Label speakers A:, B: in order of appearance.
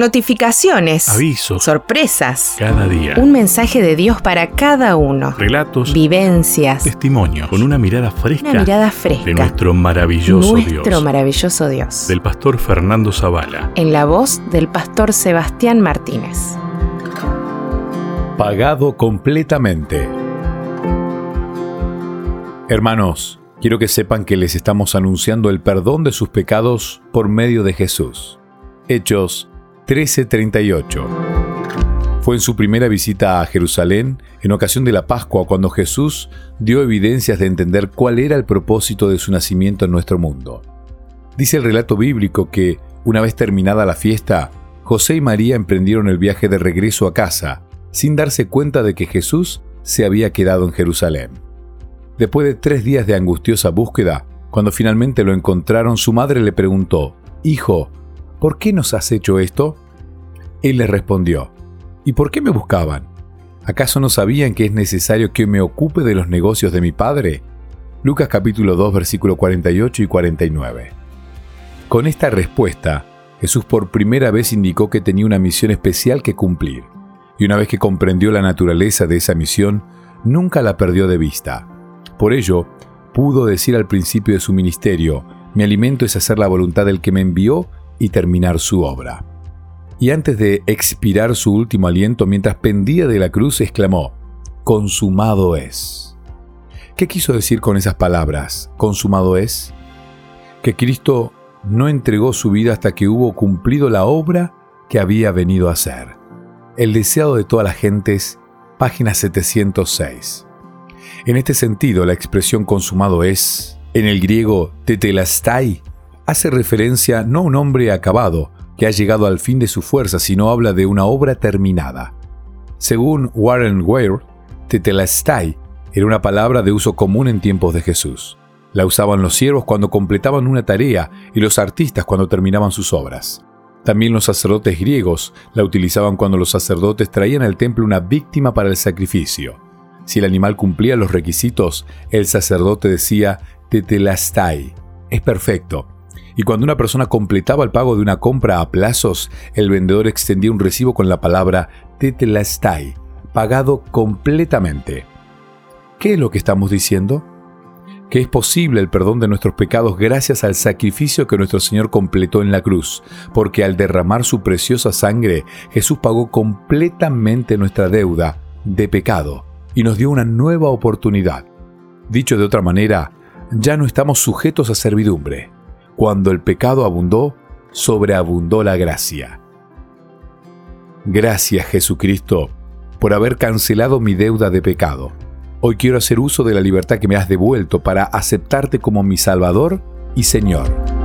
A: Notificaciones.
B: Avisos.
A: Sorpresas.
B: Cada día.
A: Un mensaje de Dios para cada uno.
B: Relatos.
A: Vivencias.
B: Testimonios. Con una mirada fresca.
A: Una mirada fresca.
B: De nuestro maravilloso
A: Nuestro
B: Dios.
A: maravilloso Dios.
B: Del pastor Fernando Zavala.
A: En la voz del pastor Sebastián Martínez.
C: Pagado completamente. Hermanos, quiero que sepan que les estamos anunciando el perdón de sus pecados por medio de Jesús. Hechos 13:38. Fue en su primera visita a Jerusalén, en ocasión de la Pascua, cuando Jesús dio evidencias de entender cuál era el propósito de su nacimiento en nuestro mundo. Dice el relato bíblico que, una vez terminada la fiesta, José y María emprendieron el viaje de regreso a casa, sin darse cuenta de que Jesús se había quedado en Jerusalén. Después de tres días de angustiosa búsqueda, cuando finalmente lo encontraron, su madre le preguntó, Hijo, ¿por qué nos has hecho esto? Él le respondió, ¿y por qué me buscaban? ¿Acaso no sabían que es necesario que me ocupe de los negocios de mi padre? Lucas capítulo 2 versículo 48 y 49. Con esta respuesta, Jesús por primera vez indicó que tenía una misión especial que cumplir, y una vez que comprendió la naturaleza de esa misión, nunca la perdió de vista. Por ello, pudo decir al principio de su ministerio, mi alimento es hacer la voluntad del que me envió y terminar su obra. Y antes de expirar su último aliento mientras pendía de la cruz, exclamó, Consumado es. ¿Qué quiso decir con esas palabras? ¿Consumado es? Que Cristo no entregó su vida hasta que hubo cumplido la obra que había venido a hacer. El deseado de todas las gentes, página 706. En este sentido, la expresión consumado es, en el griego tetelastai, hace referencia no a un hombre acabado, que ha llegado al fin de su fuerza, sino habla de una obra terminada. Según Warren Weir, tetelastai era una palabra de uso común en tiempos de Jesús. La usaban los siervos cuando completaban una tarea y los artistas cuando terminaban sus obras. También los sacerdotes griegos la utilizaban cuando los sacerdotes traían al templo una víctima para el sacrificio. Si el animal cumplía los requisitos, el sacerdote decía tetelastai, es perfecto. Y cuando una persona completaba el pago de una compra a plazos, el vendedor extendía un recibo con la palabra tetelastai, pagado completamente. ¿Qué es lo que estamos diciendo? Que es posible el perdón de nuestros pecados gracias al sacrificio que nuestro Señor completó en la cruz, porque al derramar su preciosa sangre, Jesús pagó completamente nuestra deuda de pecado y nos dio una nueva oportunidad. Dicho de otra manera, ya no estamos sujetos a servidumbre. Cuando el pecado abundó, sobreabundó la gracia. Gracias Jesucristo por haber cancelado mi deuda de pecado. Hoy quiero hacer uso de la libertad que me has devuelto para aceptarte como mi Salvador y Señor.